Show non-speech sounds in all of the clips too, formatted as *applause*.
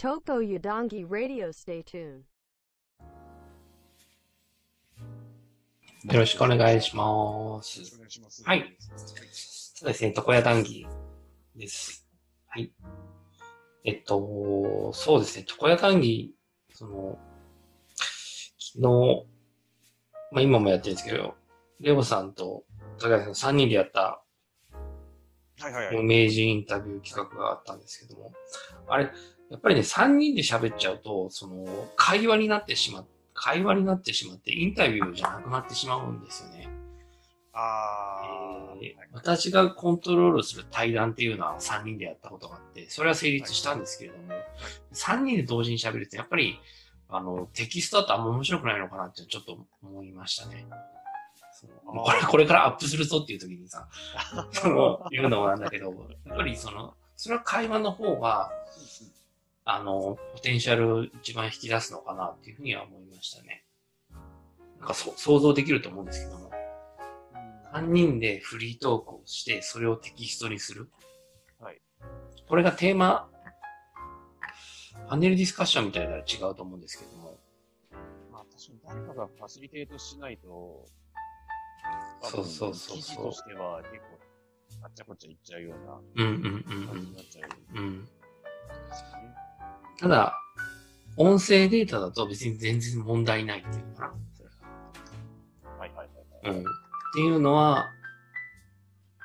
Toko Yadongi Radio Stay tuned. よろしくお願いします。お願いします。はい。そうですね、床屋談義です。はい。えっと、そうですね、床屋談義、その、昨日、まあ今もやってるんですけど、レオさんと高橋さん3人でやったはいはいはい。名人インタビュー企画があったんですけども、あれ、やっぱりね、3人で喋っちゃうと、その、会話になってしまっ会話になってしまって、インタビューじゃなくなってしまうんですよね。あー、えー私がコントロールする対談っていうのは3人でやったことがあって、それは成立したんですけれども、3人で同時に喋るって、やっぱり、あの、テキストだとあんま面白くないのかなってちょっと思いましたね。これ、これからアップするぞっていう時にさ、*laughs* その、言うのもなんだけど、やっぱりその、それは会話の方が、あの、ポテンシャル一番引き出すのかなっていうふうには思いましたね。なんかそ想像できると思うんですけども、3人でフリートークをして、それをテキストにする。はい。これがテーマ、パネルディスカッションみたいなのは違うと思うんですけども、まあ確かに誰かがファシリテートしないと、そうそうそうそう記事としては結構、あっちゃこっちゃいっちゃうようなうんうんうん感じになっちゃううん。うん。ですよね。ただ、音声データだと別に全然問題ないっていうのかな。それがはいはいはいはい。うん。っていうのは、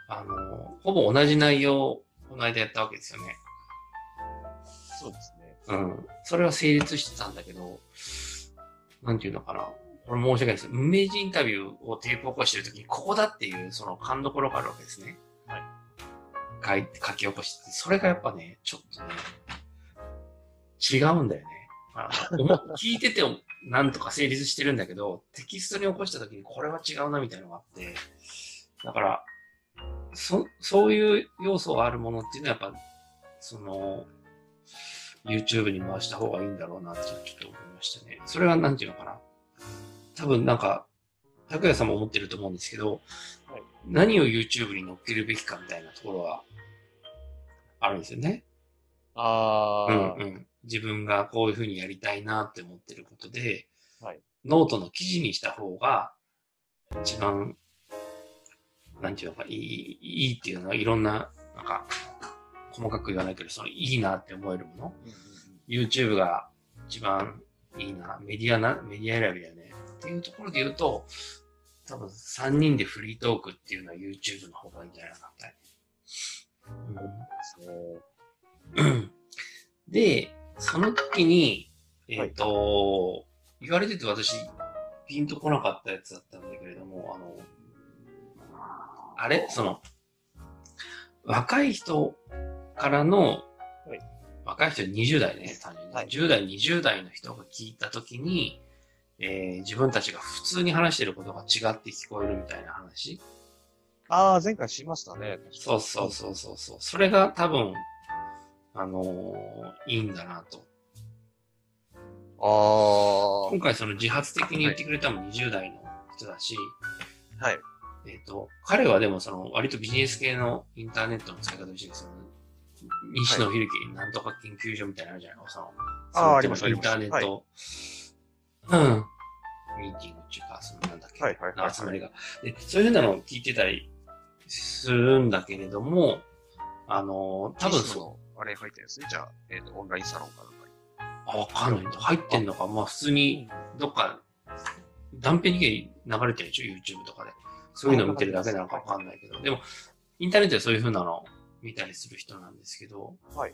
あの、ほぼ同じ内容をこの間やったわけですよね。そうですね。うん。それは成立してたんだけど、なんていうのかな。これ申し訳ないです。無名人インタビューをテープ起こしてるときに、ここだっていう、その勘どころがあるわけですね。はい。書い書き起こしてて、それがやっぱね、ちょっとね、違うんだよね。あ聞いててなんとか成立してるんだけど、テキストに起こしたときにこれは違うなみたいなのがあって、だから、そ、そういう要素があるものっていうのはやっぱ、その、YouTube に回した方がいいんだろうなってちょっと思いましたね。それはなんていうのかな。多分なんか、拓也さんも思ってると思うんですけど、はい何を YouTube に載っけるべきかみたいなところはあるんですよね。あうんー、うん。自分がこういうふうにやりたいなって思ってることで、はいノートの記事にした方が、一番、なんていうのか、いい、いいっていうのは、いろんな、なんか、細かく言わないけど、その、いいなって思えるもの。うんうん YouTube が一番いいな、メディアな、メディア選びだよね。っていうところで言うと、多分3人でフリートークっていうのは YouTube の方がいいんじゃないかなみたいな。そうで、その時に、えっ、と、言われてて私、ピンとこなかったやつだったんだけれども、あの、あれ？その、若い人からの、はい若い人20代ね、単純に、はい10代、20代の人が聞いた時に、えー自分たちが普通に話してることが違って聞こえるみたいな話。あー、前回しましたね。そうそうそうそうそう。それが多分、あのーいいんだなと。あ今回その自発的に言ってくれたのも20代の人だし、ー、はい。えっ、と、彼はでもその割とビジネス系のインターネットの使い方をしてですよね。西野秀樹なんとか研究所みたいなのあるじゃないのその、あーそのありますインターネット、うん。ミーティングっていうか、そのなんだっけ、はいはいはいはい集まりが。で、そういうふうなのを聞いてたりするんだけれども、あのー多分そのあれ入ってるんですね。じゃあ、えっ、と、オンラインサロンかなんかに。あ、わかんない。入ってんのか。まあ普通に、どっか、断片に流れてるでしょ ?YouTube とかで。そういうの見てるだけなのかわかんないけど。でも、インターネットでそういう風なのを見たりする人なんですけど、はい。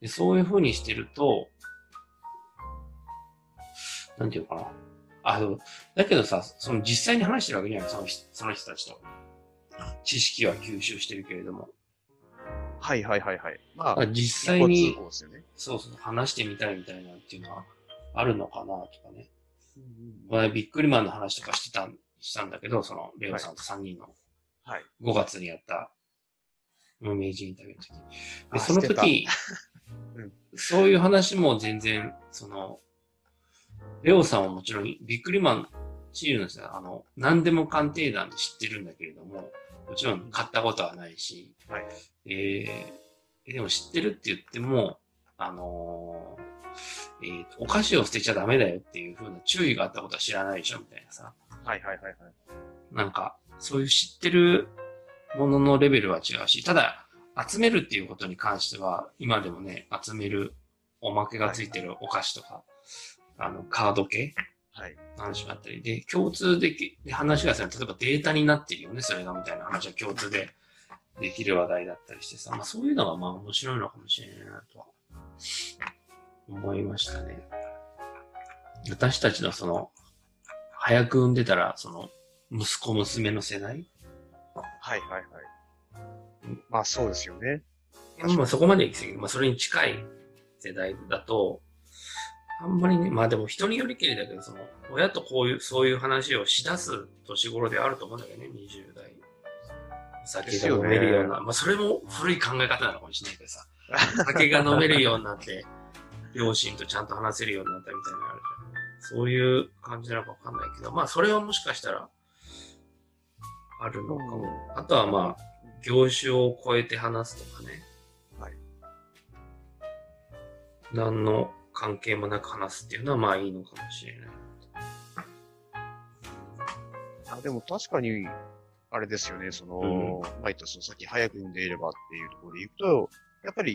でそういう風にしてると、なんていうのかな。あ、でも、だけどさ、その実際に話してるわけじゃないその人その人たちと。知識は吸収してるけれども。はいはいはいはい。まあ、実際にね。そうそう、話してみたいみたいなっていうのはあるのかなとかね。うんビックリマンの話とかしてたん、したんだけど、その、レオさんと3人のはい。5月にやった、無名人インタビューの時。あで、その時、うんそういう話も全然、その、レオさんはもちろん、ビックリマン、チールの人は、あの、何でも鑑定団で知ってるんだけれども、もちろん買ったことはないし、はいえー、でも知ってるって言っても、あのーえーとお菓子を捨てちゃダメだよっていう風な注意があったことは知らないでしょみたいなさ。はいはいはいはい。なんか、そういう知ってるもののレベルは違うし、ただ、集めるっていうことに関しては、今でもね、集めるおまけがついてるお菓子とか、あの、カード系話があったり、で、共通できで話がさ、例えばデータになってるよね、それがみたいな話は共通でできる話題だったりしてさ、まあそういうのがまあ面白いのかもしれないなとは思いましたね。私たちのその、早く産んでたら、その、息子娘の世代はいはいはい。まあそうですよね。まあそこまで行き過ぎる。まあそれに近い世代だと、あんまりね、まあでも人によりけりだけど、その、親とこういう、そういう話をしだす年頃であると思うんだけどね、20代。お酒が飲めるような、まあそれも古い考え方なのかもしれないけどさ、お酒が飲めるようになって、両親とちゃんと話せるようになったみたいなのあるじゃん。そういう感じなのかわかんないけど、まあそれはもしかしたら、あるのかも。あとはまあ、業種を超えて話すとかね。はい。何の関係もなく話すっていうのはまあいいのかもしれない。あでも確かに、あれですよね、その、まあ言ったそのさっき早く産んでいればっていうところでいくと、やっぱり、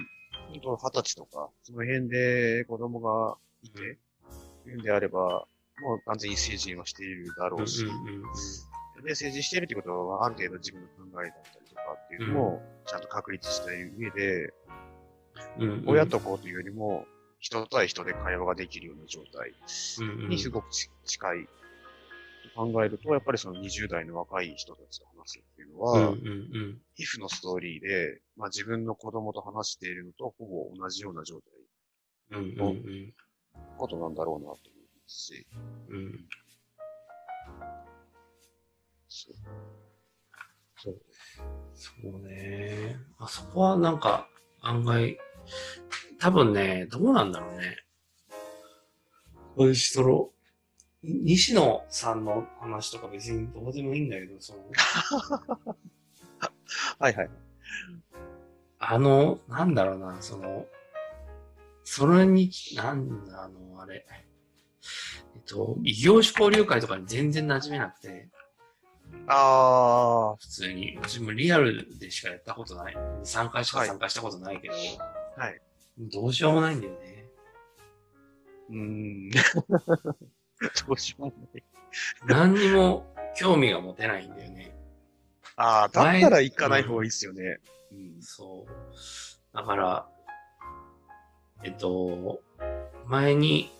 本当二十歳とか、その辺で子供がいて、いうん。であれば、もう完全に成人はしているだろうし、うんうんうんで、成人しているということは、ある程度自分の考えだったりとかっていうのも、ちゃんと確立した上で、うんうん。親と子というよりも、人対人で会話ができるような状態にすごくち近いと考えると、やっぱりその20代の若い人たちと話すっていうのは、うんうんうんイフのストーリーで、まあ自分の子供と話しているのとほぼ同じような状態のことなんだろうなと思いますし、うんそう。そう。そうね。あそこはなんか案外、多分ね、どうなんだろうね。私、その、西野さんの話とか別にどうでもいいんだけど、その、*laughs* はいはい。あの、なんだろうな、その、それに、なんだ、あの、あれ、えっと、異業種交流会とかに全然馴染めなくて、ああ、普通に、うちもリアルでしかやったことない。3回しか参加したことないけど、はい。どうしようもないんだよね。うーん。*laughs* どうしようもない。何にも興味が持てないんだよね。ああ、だったら行かない方がいいっすよね。うん。そう。だから、えっと、前に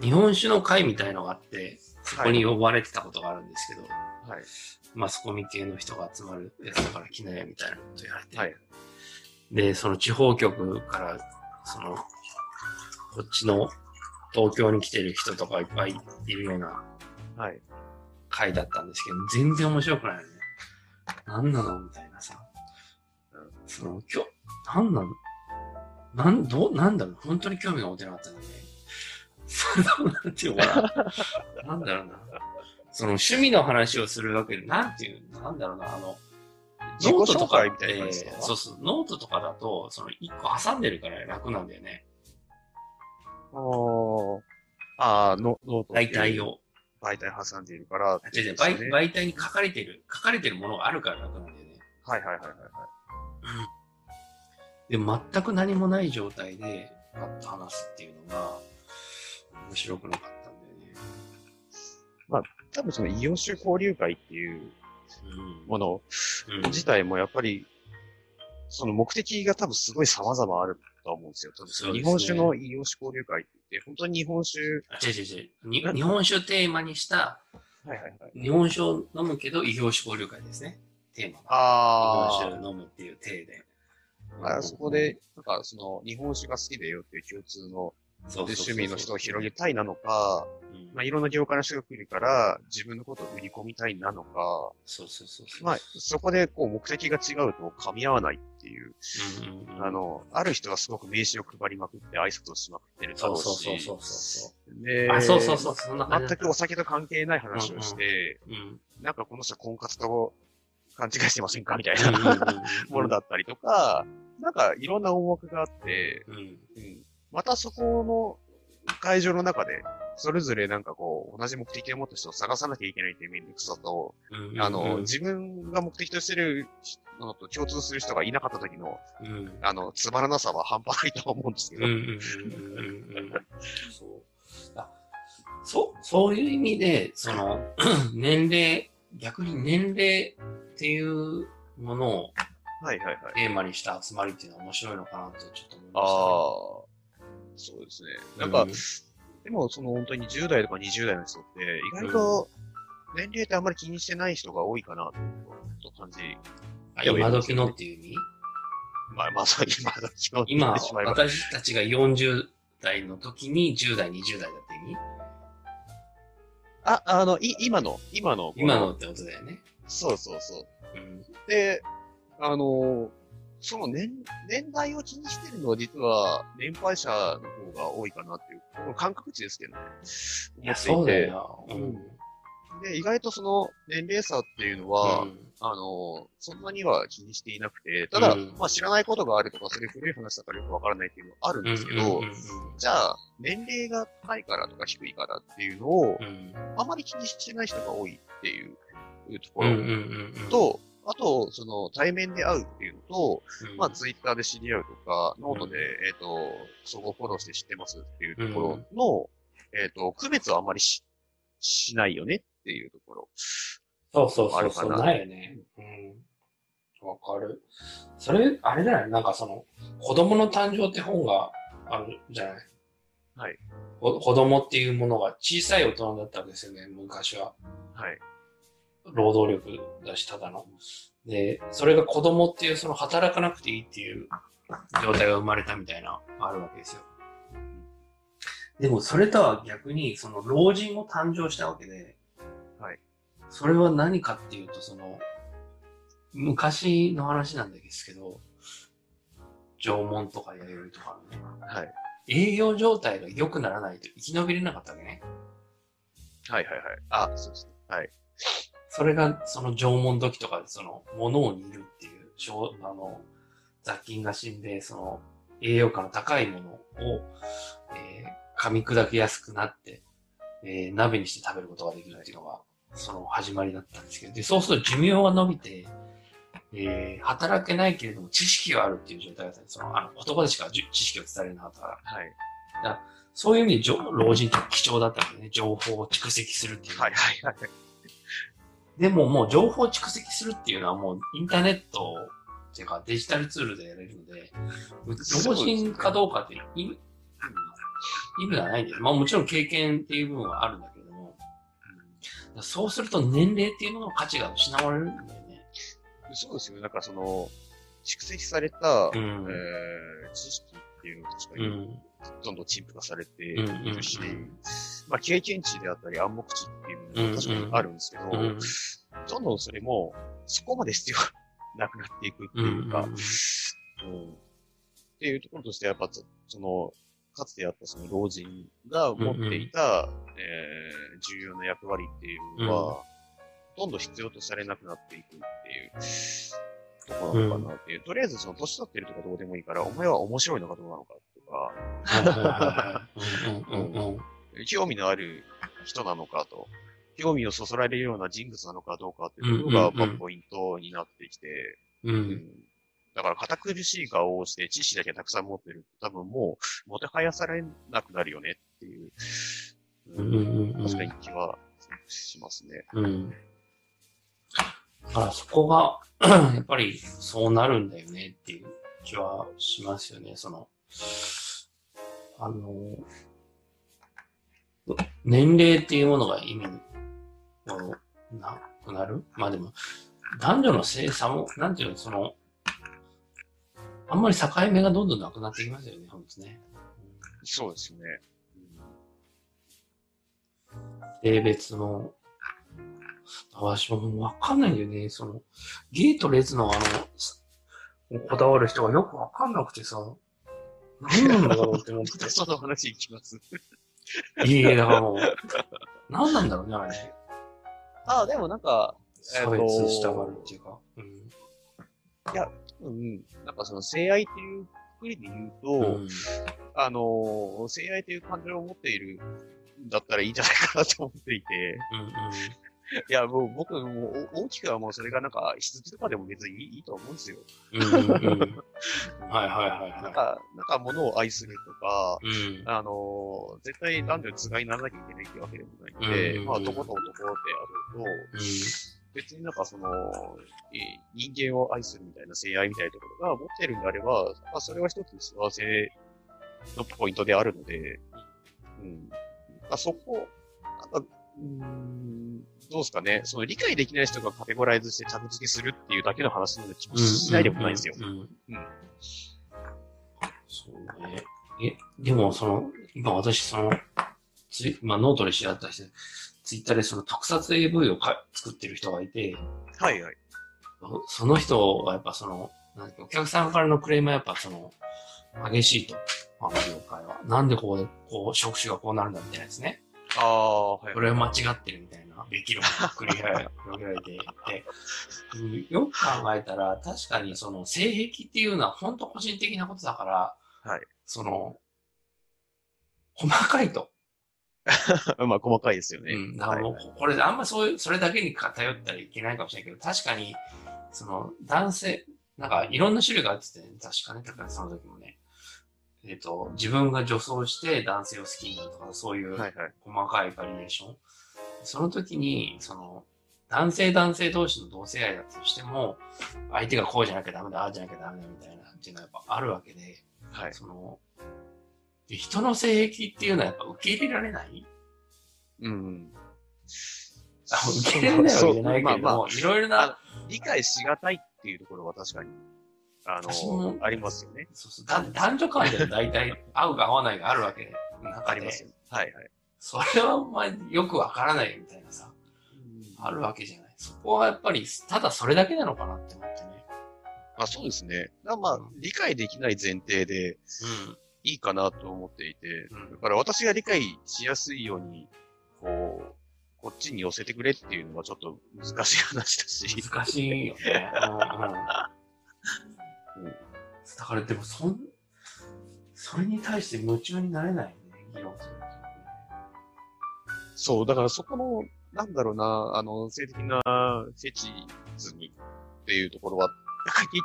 日本酒の会みたいのがあって、そこに呼ばれてたことがあるんですけど、はい。マスコミ系の人が集まるやつだから来なよみたいなこと言われて、はい。で、その地方局から、その、こっちの東京に来てる人とかいっぱいいるようなはい。回だったんですけど、全然面白くないよね。なんなのみたいなさ。その、きょ、なんなのなん、どう、なんだろう本当に興味が持てなかったんだね。その、なんていうのかな。*laughs* なんだろうな。その趣味の話をするわけで、なんていう、なんだろうな、あの、ノートとかみたいな感じですか？そうそう、ノートとかだと、その一個挟んでるから楽なんだよね。ああ、ああ、ノノート。媒体。を。媒体挟んでいるから、違う違うですね媒媒体に書かれてる、書かれてるものがあるから楽なんだよね。はいはいはいはいはい。で、全く何もない状態で、パッと話すっていうのが、面白くなかったんだよね。多分その異業種交流会っていううん。ものうん自体もやっぱり、その目的が多分すごい様々あると思うんですよ。多分日本酒の異業種交流会って言って、本当に日本酒、あ違う違う違うに。日本酒をテーマにした、はいはいはい。日本酒を飲むけど異業種交流会ですね。テーマが。あ日本酒を飲むっていう体で。あ、そこで、なんかその日本酒が好きだよっていう共通の趣味の人を広げたいなのか、うんまあいろんな業界の人が来るから自分のことを売り込みたいなのか、そうそうそうそう。まあそこでこう目的が違うと噛み合わないっていう、うんうんうん、あの、ある人はすごく名刺を配りまくって挨拶をしまくってるだそうろうし、そうそうそう。で、あ、そうそうそう、そんな感じだった。全くお酒と関係ない話をして、うん。なんかこの人婚活と勘違いしてませんか？みたいうんうんうんな *laughs* ものだったりとか、なんかいろんな思惑があって、うん。うんまたそこの会場の中で、それぞれなんかこう、同じ目的を持った人を探さなきゃいけないっていう面倒くさと、うんあの、自分が目的としてるのと共通する人がいなかった時の、うん。あの、つまらなさは半端ないとは思うんですけど。そう。あそう、そういう意味で、その、*clears throat* 年齢、逆に年齢っていうものをはいはいはい。テーマにした集まりっていうのは面白いのかなってちょっと思いああま、そうですね。なんか、でもその本当に10代とか20代の人って、意外と年齢ってあんまり気にしてない人が多いかなと感じ。あ今時のっていう意味？まあまあ、そう今時の今、言ってしまえば私たちが40代の時に10代、20代だって意味？あ、あの、い、今の、今の。今の。ってことだよね。そうそうそう。うん。で、あの、その年、年代を気にしてるのは実は年配者の方が多いかなっていう、この感覚値ですけどね。いや、そうだよ。うん。で、意外とその年齢差っていうのは、うんあの、そんなには気にしていなくて、ただ、うんまあ知らないことがあるとか、それ古い話だからよくわからないっていうのはあるんですけど、じゃあ、年齢が高いからとか低いからっていうのをう、んあまり気にしてない人が多いっていうところ。と、あと、その対面で会うっていうのと、うん、まあツイッターで知り合うとか、ノートで、えっ、と、相互フォローして知ってますっていうところの、えっ、と、区別はあまりし、しないよねっていうところ。そうそうそうそう、あるかなないよね。うん。わかる。それ、あれだよね。なんかその、子供の誕生って本があるじゃない？はい。こ子供っていうものが小さい大人だったわけですよね、昔は。はい。労働力だし、ただの。で、それが子供っていう、その働かなくていいっていう状態が生まれたみたいな、あるわけですよ。でも、それとは逆に、その老人も誕生したわけで、はい。それは何かっていうと、その、昔の話なんですけど、縄文とか弥生とかのね、はい。営業状態が良くならないと生き延びれなかったわけね。はいはいはい。あ、そうですね。はい。それが、その縄文時とかで、その、物を煮るっていう、しょうあの、雑菌が死んで、その、栄養価の高いものを、えー噛み砕きやすくなって、えー鍋にして食べることができるっていうのが、その始まりだったんですけど、で、そうすると寿命が伸びて、えー働けないけれども知識はあるっていう状態だったんです。その、あの、言葉でしかじ知識を伝えられなかったから。はい。そういう意味でじょ、老人って貴重だったんだよね。情報を蓄積するっていう。はいはいはい。でももう情報を蓄積するっていうのはもうインターネットっていうかデジタルツールでやれるので、老人かどうかって意味意味がないんです。まあもちろん経験っていう部分はあるんだけれども、うんそうすると年齢っていうものの価値が失われるんだよね。そうですよね。なんかその、蓄積された、うんえー知識っていうのが確かに、うん。どんどん陳腐化されていうんうんるし、うんまあ経験値であったり暗黙値っていうのも確かにあるんですけど、うん。どんどんそれも、そこまで必要なくなっていくっていうか、うんうんっていうところとして、やっぱそ、その、かつてあったその老人が持っていた、えー重要な役割っていうのは、どんどん必要とされなくなっていくっていうところなのかなっていう。とりあえずその年取ってるとかどうでもいいから、お前は面白いのかどうなのかとか、うんうんうんうん *laughs* 興味のある人なのかと、興味をそそられるような人物なのかどうかっていうのが、うんうんうんまあポイントになってきて、うんだから、堅苦しい顔をして知識だけたくさん持ってると、多分もう、もてはやされなくなるよねっていう、うんうんうん確かに気はしますね。うん。だからそこが、*clears throat* やっぱりそうなるんだよねっていう気はしますよね。その、あの、年齢っていうものが意味をなくなる？まあでも、男女の性差も、なんていうの、その、あんまり境目がどんどんなくなってきますよね、ほんとね。そうですね。性別の、私ももうわかんないんだよね。その、ゲイとレズのあの、すこだわる人がよくわかんなくてさ、何なんだろうって思って。*laughs* その話いきます。いいえ、だからもう、何なんだろうね、あれね。ああ、でもなんか、え差別したがるっていうか。うん。うん、なんかその性愛っていうくりで言うと、うん。あの、性愛という感情を持っているんだったらいいんじゃないかなと思っていて、うんいや、もう僕もう大きくはもうそれがなんか、羊とかでも別にいいと思うんですよ。うん。うんうんうん。*laughs* はいはいはいはなんか、なんか物を愛するとか、い。うん。あの、絶対男女つがいにならなきゃいけないってわけでもないんで、うんまあ男と男であると、別になんかその、えー人間を愛するみたいな性愛みたいなところが持ってるんであれば、まあそれは一つ幸せのポイントであるので、うん。まあそこ、なんか、うーん、どうですかね。その理解できない人がカテゴライズして着付けするっていうだけの話の気もしないでもないんですよ。そうね。え、でもその、今私その、ツイまあノートで知り合った人、ツイッターでその特撮 AV をか作ってる人がいて、はいはい。そその人はやっぱその、なんお客さんからのクレームはやっぱその、激しいと。あの業界は。なんでこう、こう、職種がこうなるんだみたいなですね。ああ、はいこれは間違ってるみたいな、べき論が繰り広げていて、うんよく考えたら、確かにその性癖っていうのは本当個人的なことだから、はいその、細かいと。*laughs* まあ細かいですよね。うん。だからもうはい、これ、あんまそういう、それだけに偏ったらいけないかもしれないけど、確かに、その、男性、なんか、いろんな種類があってて、確かね、だからその時もね、えっ、と、自分が女装して男性を好きになるとか、そういう、はいはい。細かいバリエーション。その時に、その、男性男性同士の同性愛だとしても、相手がこうじゃなきゃダメだ、ああじゃなきゃダメだみたいなっていうのはやっぱあるわけで、はい。その、で人の性癖っていうのはやっぱ受け入れられない？うん。あ受け入れられないわけじゃないけれどまあまあも、いろいろあな、理解しがたいっていうところは確かに、あの、ありますよね。そうそうだ男女間で大体合うか合わないがあるわけありますよ。はいはい。それはお前よくわからないみたいなさ、あるわけじゃない。そこはやっぱり、ただそれだけなのかなって思ってね。まあそうですね。まあ、理解できない前提でいいかなと思っていて、うん。だから私が理解しやすいように、こう、こっちに寄せてくれっていうのはちょっと難しい話だし。難しいよね。うんだからでもそん、それに対して夢中になれないよね、議論するそう、だからそこの、なんだろうな、あの、性的なフェチズにっていうところは、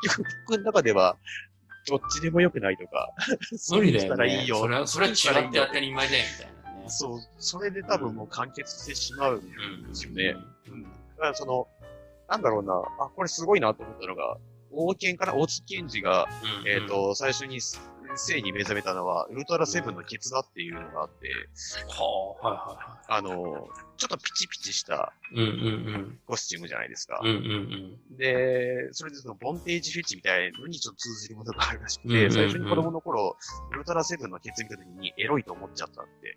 結局僕の中では、どっちでも良くないとか、*laughs* 無理だよそうしたらいね。いよ。それは、それは違って当たり前だよ、みたいなね。そう、それで多分もう完結してしまうんうん。ですよね。うん。だからその、なんだろうな、あ、これすごいなと思ったのが、王権から大津賢治が、うんえっ、、と、最初に性に目覚めたのは、ウルトラセブンのケツだっていうのがあって、はあ、はいはあの、ちょっとピチピチしたいはい。うんうんコスチュームじゃないですか。うん。うんうんで、それでそのボンテージフェチみたいのにちょっと通じるものがあるらしくて、うんうんうん最初に子供の頃、ウルトラセブンのケツ見た時にエロいと思っちゃったっていう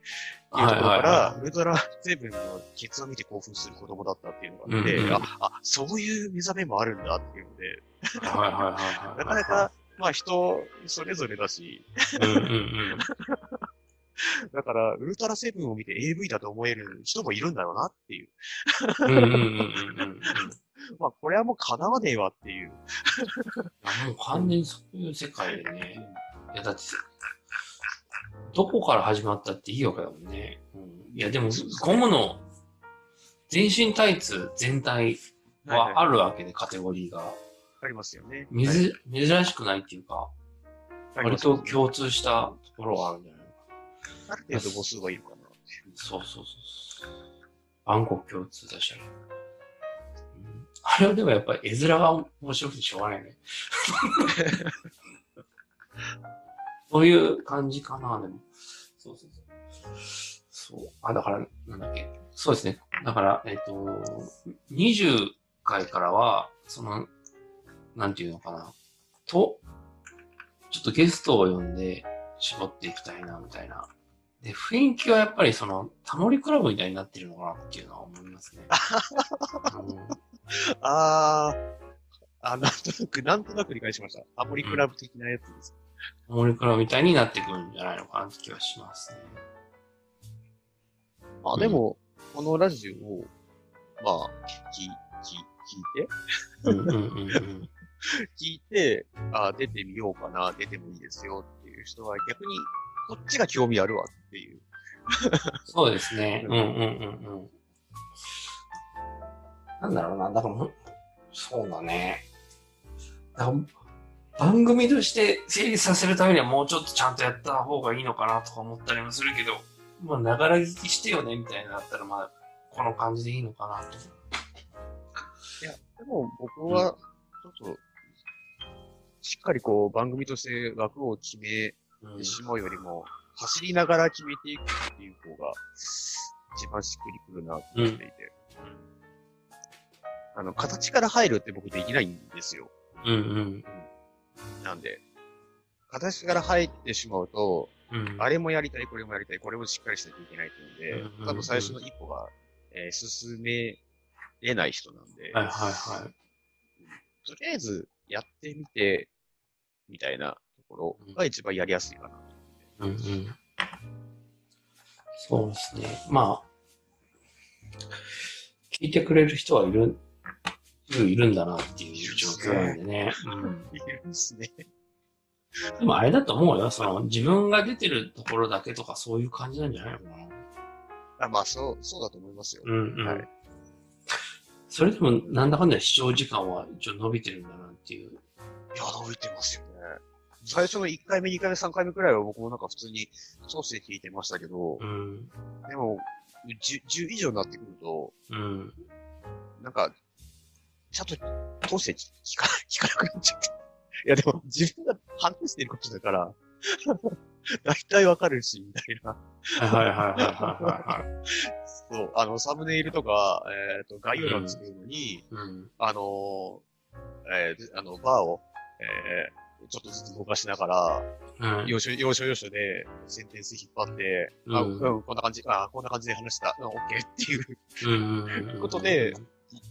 ところはいはいからは、ウルトラセブンのケツを見て興奮する子供だったっていうのがあって、うんうんあ、あ、そういう目覚めもあるんだっていうので、い。はいはいはいはい。*laughs* なかなか、まあ人それぞれだし、うんうんうん。だから、ウルトラセブンを見て AV だと思える人もいるんだろうなっていう。まあ、これはもう叶わねえわっていう。完全にそういう世界でね。いや、だって、どこから始まったっていいわけだもんね。うん、いや、でも、ゴムの全身タイツ全体はあるわけで、カテゴリーが。ありますよね。みず、珍しくないっていうか、割ありますよと共通したところがあるんじゃないある程度母数はいるかな。そうそうそう。暗黒共通だし、うんあれはでもやっぱり絵面が面白くてしょうがないね。*laughs* そういう感じかな、でも。そうそうそう。そう。あ、だから、なんだっけ。そうですね。だから、えっ、と、20回からは、その、なんていうのかな。と、ちょっとゲストを呼んで絞っていきたいな、みたいな。で、雰囲気はやっぱりその、タモリクラブみたいになってるのかなっていうのは思いますね。う *laughs* んあー、あ、なんとなく、なんとなく理解しました。アモリクラブ的なやつです。タモリクラブみたいになってくるんじゃないのかなって気はしますね。まあでも、このラジオを、まあ、聞き、聞聞いて、うんうんうんうん。*laughs* 聞いて、あ出てみようかな、出てもいいですよっていう人は逆に、こっちが興味あるわっていう。*laughs* そうですね。うんうんうんうん。なんだろうな、だからもう、そうだね。だ番組として成立させるためにはもうちょっとちゃんとやった方がいいのかなとか思ったりもするけど、まあ、ながら聞きしてよねみたいなだったら、まあ、この感じでいいのかなと。いや、でも僕は、ちょっと、しっかりこう、番組として枠を決めうんてしまうよりも、走りながら決めていくっていう方が、一番しっくりくるなと思っていて。あの、形から入るって僕できないんですよ。うんなんで、形から入ってしまうと、うん。うん。あれもやりたい、これもやりたい、これもしっかりしなきゃいけないっていうんで、うんうんうん多分最初の一歩が、えー進めれない人なんで、はいはいはい。とりあえずやってみて、みたいなところが一番やりやすいかな。うんうん。そうですね。まあ、聞いてくれる人はいる、いるいるんだなっていう状況なんでね。うんいるんですね。でもあれだと思うよ。その自分が出てるところだけとかそういう感じなんじゃないのかな。あまあ、そう、そうだと思いますよ。うんうん。はいそれでもなんだかんだ視聴時間は一応伸びてるんだなっていう。いや、伸びてますよね。最初の1回目、2回目、3回目くらいは僕もなんか普通にソースで聞いてましたけどう、ん。でも、10, 10以上になってくると、うん。なんか、ちゃんと通して聞か聞かなくなっちゃって。いや、でも自分が話してることだから、*laughs* 大体わかるし、みたいな。はいはいはいはい。*laughs* そう、あの、サムネイルとか、えっ、と、概要欄作るのに、うん。あのーえーあの、バーを、えーちょっとずつ動かしながら、うん。要所、要所要所で、センテンス引っ張って、あ、ううんん、こんな感じ、あ、こんな感じで話した、うん、オッケーっていううんうんうん。ことで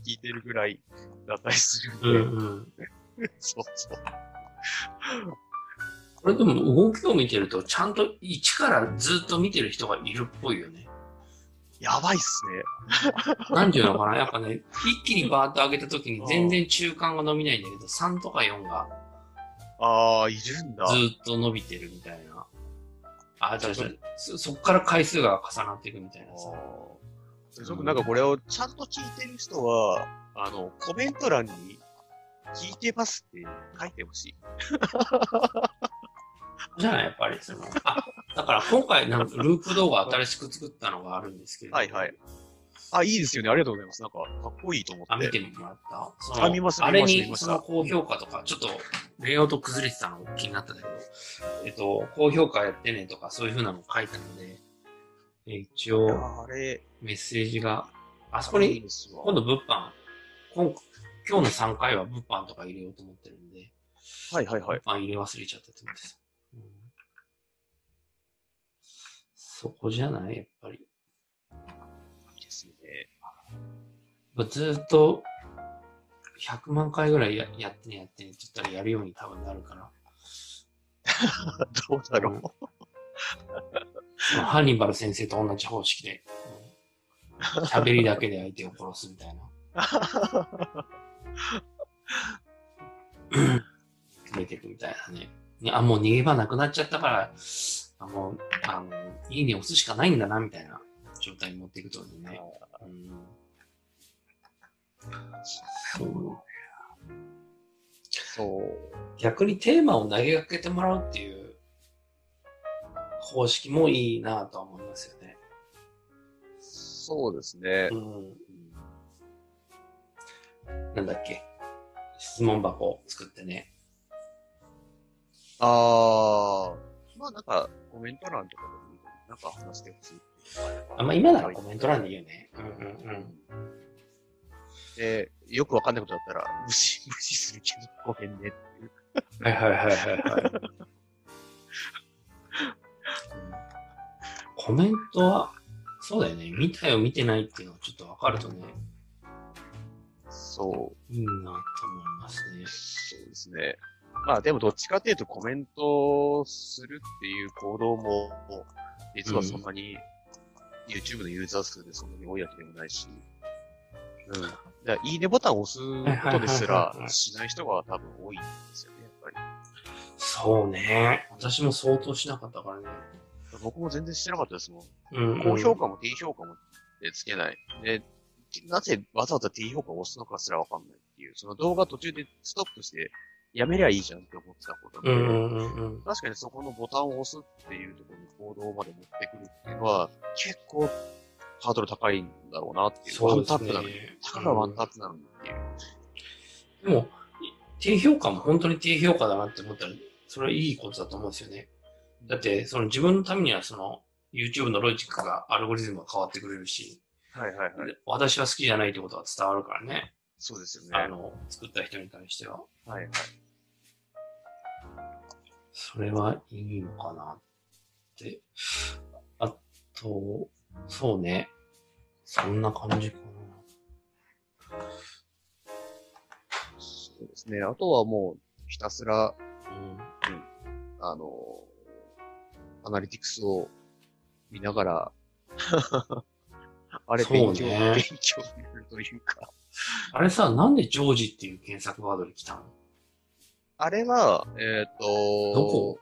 聞いてるぐらいだったりするんで、うんうん。*laughs* そうそう。これでも動きを見てると、ちゃんと一からずっと見てる人がいるっぽいよね。やばいっすね。なんていうのかな？やっぱね、*laughs* 一気にバーッと上げた時に全然中間が伸びないんだけど、3とか4がああ、いるんだ。ずっと伸びてるみたいな。あ、じゃあ、そそっから回数が重なっていくみたいなさ。あーちょっとなんかこれをちゃんと聞いてる人は、あの、コメント欄に聞いてますって書いてほしい。*laughs* じゃないやっぱりその、あ、だから今回なんかループ動画新しく作ったのがあるんですけど。はいはい。あ、いいですよね。ありがとうございます。なんか、かっこいいと思あ、って。見てもらった？そあ見ましたあれ見ました見ましたにその高評価とか、ちょっとレイアウト崩れてたの気になったんだけど、えっと、高評価やってねとかそういう風なの書いたので、えー一応あれ、メッセージが、あそこに。今度物販、今今日の3回は物販とか入れようと思ってるんで、はいはいはい。物販入れ忘れちゃったってことです。うんそこじゃない？やっぱり。いいですね。ずーっと100万回ぐらいややってねやってねって言ったらやるように多分なるから。*laughs* どうだろう。そのハンニバル先生と同じ方式で、うん喋りだけで相手を殺すみたいな。*laughs* 出てくみたいなね。ねあ、もう逃げ場なくなっちゃったから、あもう、あの、いいね押すしかないんだな、みたいな状態に持っていくとね。うん、そう。そう。逆にテーマを投げかけてもらうっていう方式もいいなとは思いますよね。そうですねう。ん。なんだっけ質問箱を作ってね。ああ、まあなんか、コメント欄とかでもいいけどなんか話してほしい。あ、まあ今ならコメント欄で言うね。うんうんうん。で、よくわかんないことだったら、無視、*laughs* 無視するけど、ごめんねっていう。はいはいはいはいはい。コメントは、そうだよね。見たよ見てないっていうのはちょっとわかるとね、そう。いいなと思いますね。そうですね。まあでもどっちかっていうとコメントするっていう行動も、実はそんなに、YouTube のユーザー数でそんなに多いわけでもないし、うん。だからいいねボタンを押すことですらしない人が多分多いんですよね、やっぱり。そうね。私も相当しなかったからね。僕も全然してなかったですもん。うん、うん。高評価も低評価もでつけない。で、なぜわざわざ低評価を押すのかすらわかんないっていう、その動画途中でストップしてやめりゃいいじゃんって思ってたことで、うんうんうんうん。確かにそこのボタンを押すっていうところに行動まで持ってくるっていうのは、結構ハードル高いんだろうなっていう。そうですワンタップなのに。ね。たかがワンタップなのにっていう。でも、低評価も本当に低評価だなって思ったら、それはいいことだと思うんですよね。だって、その自分のためにはその YouTube のロジックが、アルゴリズムが変わってくれるし、はいはいはい。私は好きじゃないってことが伝わるからね。そうですよね。あの、作った人に対しては。はいはい。それはいいのかなって。あと、そうね。そんな感じかそうですね。あとはもう、ひたすら、な。あの、アナリティクスを見ながら、*laughs* あれそうね勉強、勉強するというか。あれさ、なんでジョージっていう検索ワードに来たの？あれは、えっ、と、どこ？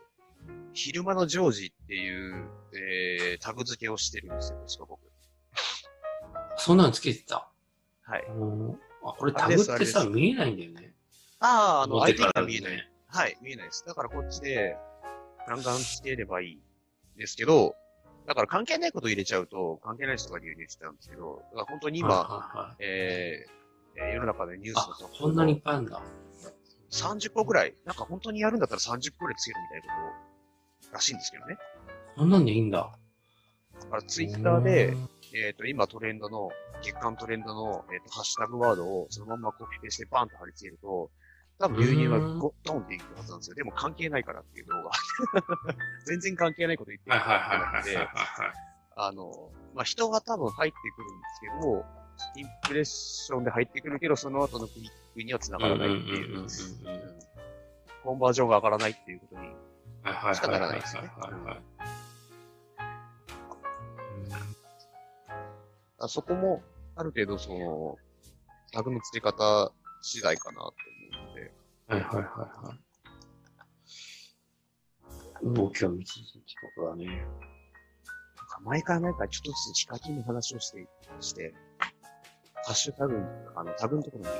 昼間のジョージっていう、えー、タグ付けをしてるんですよ、確か僕。そんなのつけてた？はい。うんあ、これタあグってさ、見えないんだよね。ああ、あの、相手が見えない。ね。はい、見えないです。だからこっちで、ガンガンつければいいんですけど、だから関係ないこと入れちゃうと、関係ない人が流入しちゃうんですけど、だから本当に今、はいはいはいえーえー世の中でニュースあのこんなにいっぱいあるんだ。30個ぐらい、なんか本当にやるんだったら30個ぐらいつけるみたいなことらしいんですけどね。こんなんでいいんだ。だからツイッターで、えっ、と、今トレンドの、月間トレンドの、えっ、と、ハッシュタグワードをそのまんまコピペしてバンと貼り付けると、多分流入はうんゴドンっていくはずなんですよ。でも関係ないからっていう動画。*laughs* 全然関係ないこと言ってるはいはいはいはいはいで、はい。あの、まあ、人が多分入ってくるんですけど、インプレッションで入ってくるけど、その後のクリックには繋がらないっていう、コンバージョンが上がらないっていうことに、しかならないですね。そこも、ある程度その、タグの付け方次第かなと思うので、はいはいはいはい。動きを見続けるってことだね。なんか毎回毎回ちょっとずつヒカキンの話をして、して、ハッシュタグ、あの、タグのところ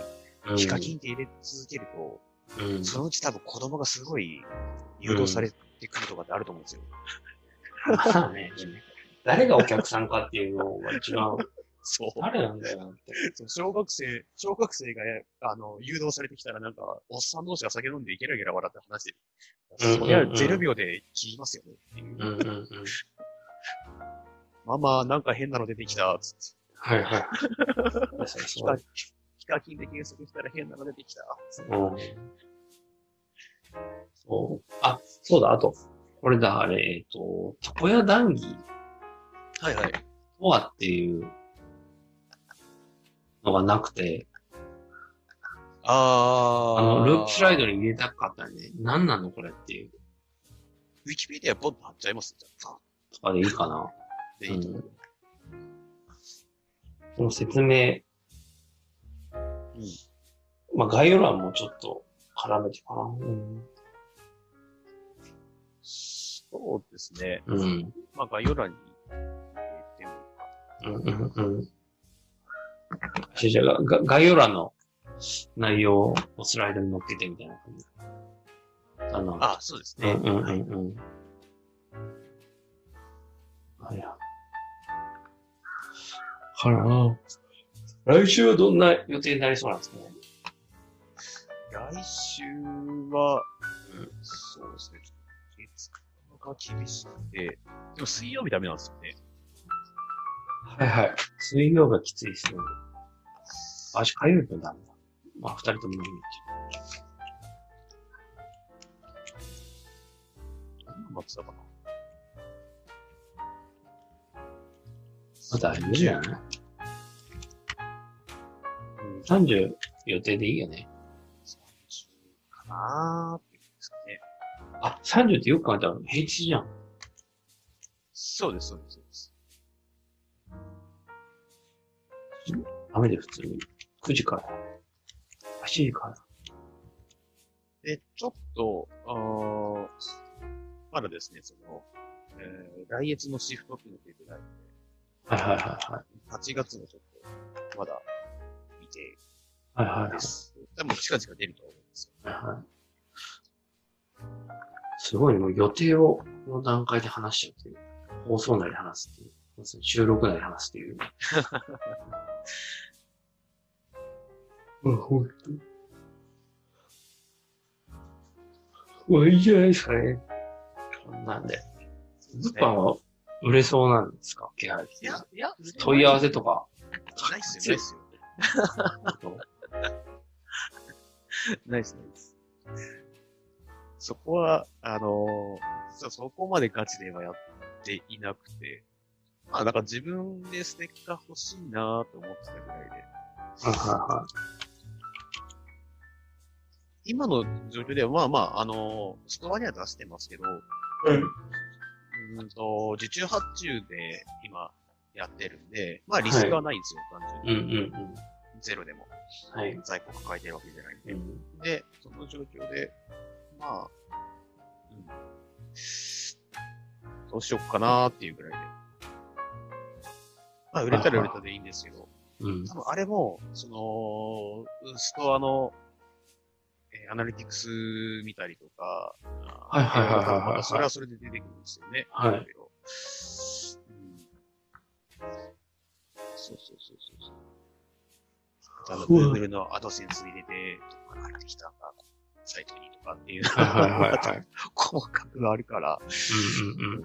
うんにヒカキンって入れ続けると、うん。そのうち多分子供がすごい誘導されてくるとかってあると思うんですよ。まあね、誰がお客さんかっていうのが一番、*laughs* そう。誰なんだよなって。そう小学生、小学生が、あの、誘導されてきたらなんか、おっさん同士が酒飲んでゲラゲラ笑って話してる。うんそりゃ0秒で切りますよね。ママ、なんか変なの出てきた、つって。はいはい。*laughs* そうヒカキンでしたら変なの出てきた。そう。あ、そうだ、あと、これだ、あれ、えっと、床屋談義はいはい。とはっていうのがなくて、あー。あの、ループスライドに入れたかったんで、何なのこれっていう、ウィキペディアポンと貼っちゃいます？じゃあ。とかでいいかな。でいいと思う。その説明、うん。まあ、概要欄もちょっと絡めてかな。うん。そうですね。うん。まあ、概要欄に入れてもうん。うん。うん。じゃあ、が概要欄の内容をスライドに載っけてみたいな感じ。あの、あ、そうですね。うんうんうんはいうん。はいや。からな。来週はどんな予定になりそうなんですかね？来週は、うんそうですね。月火が厳しくて、でも水曜日ダメなんですよね。はいはい。水曜がきついですね。あ、し、火曜日はダメだ。まあ、二人ともいい待ってたかな？まだいいんじゃない？うん、?30 予定でいいよね。かなーっていうんですかね。あ、30ってよく考えたら平地じゃん。そうです、そうです、そうです。ダメで普通に。9時から。8時から。で、ちょっと、あーまだですね、その、えー、来月のシフトっていうの出てないはいはいはいはい。8月のちょっと、まだ見てはいはいはいで。す。多分近々出ると思うんですよ。はいはいすごいね、もう予定をこの段階で話しちゃうっていう。放送内で話すっていう。収録内で話すっていう。うん、ほんと。まあいいじゃないですかね。そんなんで。物販は売れそうなんですか気配いや、いや、問い合わせとか。ないっすよ、ないっすよ。*laughs* ないっす、ないっす。そこは、あのー実はそこまでガチではやっていなくて、まあ、なんか自分でステッカー欲しいなーと思ってたぐらいで、はいは今の状況では、まあまあ、あのーストアには出してますけど、いはい。うーんと、受注発注で今やってるんで、まあリスクはないんですよ、単うん純に。うんうん。ゼロでも。はい。在庫抱えてるわけじゃないんで。うん。で、その状況で、まあ、うん。どうしよっかなーっていうぐらいで。まあ、売れたら売れたでいいんですけど、うん。多分あれも、その、ストアの、えーアナリティクス見たりとか、はいはいはいはいはいまたそれはそれで出てくるんですよね。はいうん。そうそうそうそうそう。あの、うわ Google のアドセンス入れて、どこから入ってきたんだ、サイトにとかっていう、はいはいはいはい。*laughs* 細かくあるから、うんうんうん。っ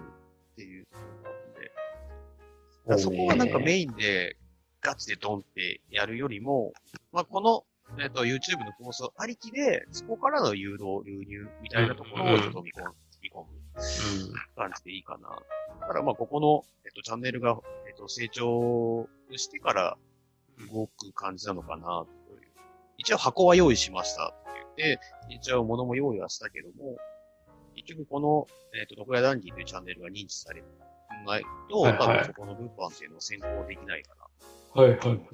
ていうそこはなんかメインでガチでドンってやるよりも、まあ、この、えっと、YouTube の放送ありきで、そこからの誘導、流入みたいなところをちょっと見込む、見込む感じでいいかな。だからまあ、ここの、えっと、チャンネルが、えっと、成長してから動く感じなのかな、という。一応箱は用意しましたって言って、一応物も用意はしたけども、結局この、えっ、と、毒屋談義というチャンネルが認知されないと、はいはい多分そこの物販っていうのを先行できないかな、はいはいはい。と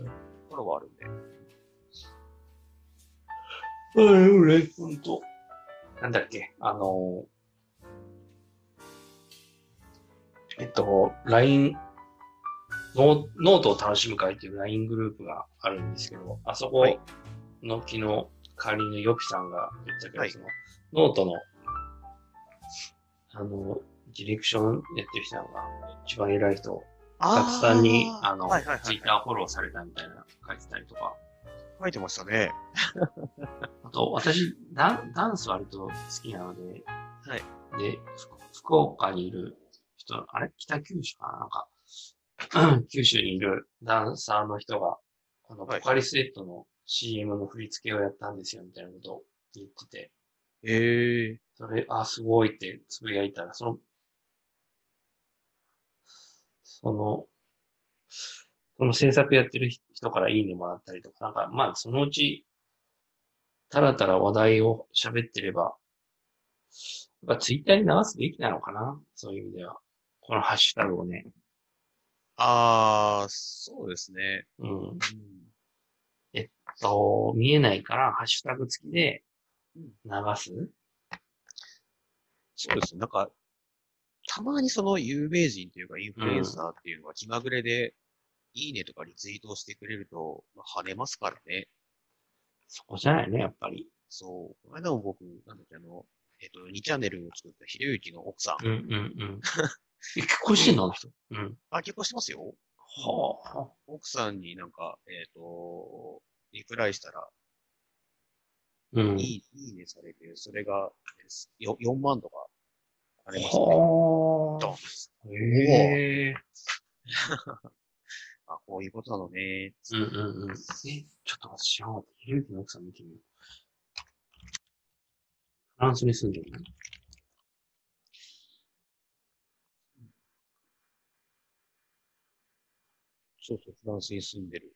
ころはあるんで。はい、俺、ほんと。なんだっけ、あのー、えっと、LINE、ノノートを楽しむ会っていう LINE グループがあるんですけど、あそこはい。の昨日、代わりのヨピさんが言ったけど、はい。その、ノートの、あの、ディレクションやってる人なんか、一番偉い人、たくさんに、あの、ツイッターフォローされたみたいな書いてたりとか、書いてましたね。*laughs* あと、私、ダンダンス割と好きなので、はい。で、ふ福岡にいる人、あれ？北九州かな？なんか、*clears throat* 九州にいるダンサーの人が、このポはい。カリスエットの CM の振り付けをやったんですよ、みたいなことを言ってて、ええそれ、あ、すごいってつぶやいたら、その、その、その制作やってる人からいいねもらったりとか、なんか、まあ、そのうち、たらたら話題を喋ってれば、やっぱツイッターに流すべきなのかな？そういう意味では。このハッシュタグをね。ああ、そうですね。うん。うんと、見えないから、ハッシュタグ付きで流す？そうですね。なんか、たまにその有名人というかインフルエンサーっていうのが気まぐれで、いいねとかリツイートをしてくれると、まあ、跳ねますからね。そこじゃないね、やっぱり。そう。この間も僕、なんだっけ、あの、えっ、と、2チャンネルを作ったひろゆきの奥さん。うんうんうん。え *laughs* 結婚してんのあの人？うん。あ、結婚してますよ。はあ。奥さんになんか、えっ、と、リプライしたら、うん。いい、いいねされて、それが、えーよ4万とか、ありましたね。はドンあ。へえ。*laughs* あ、こういうことなのね。うんうんうん。え、ちょっと待って、知らなかった。ひろゆきの奥さん見てみよう。フランスに住んでるのそうそう、フランスに住んでる。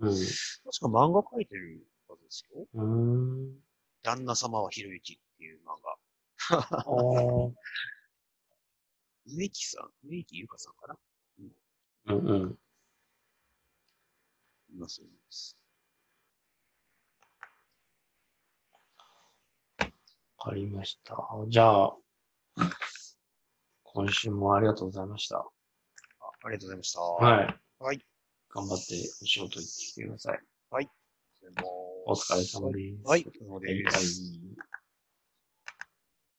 うん。確か漫画描いてるはずですよ。うーん。旦那様はひろゆきっていう漫画。*laughs* ああ。植木さん植木ゆかさんかな？うんうん。います、います。わかりました。じゃあ、今週もありがとうございました。あありがとうございました。はい。はい。頑張ってお仕事行ってきてください。でもお疲れ様です。はい、お疲れ様はいです。はい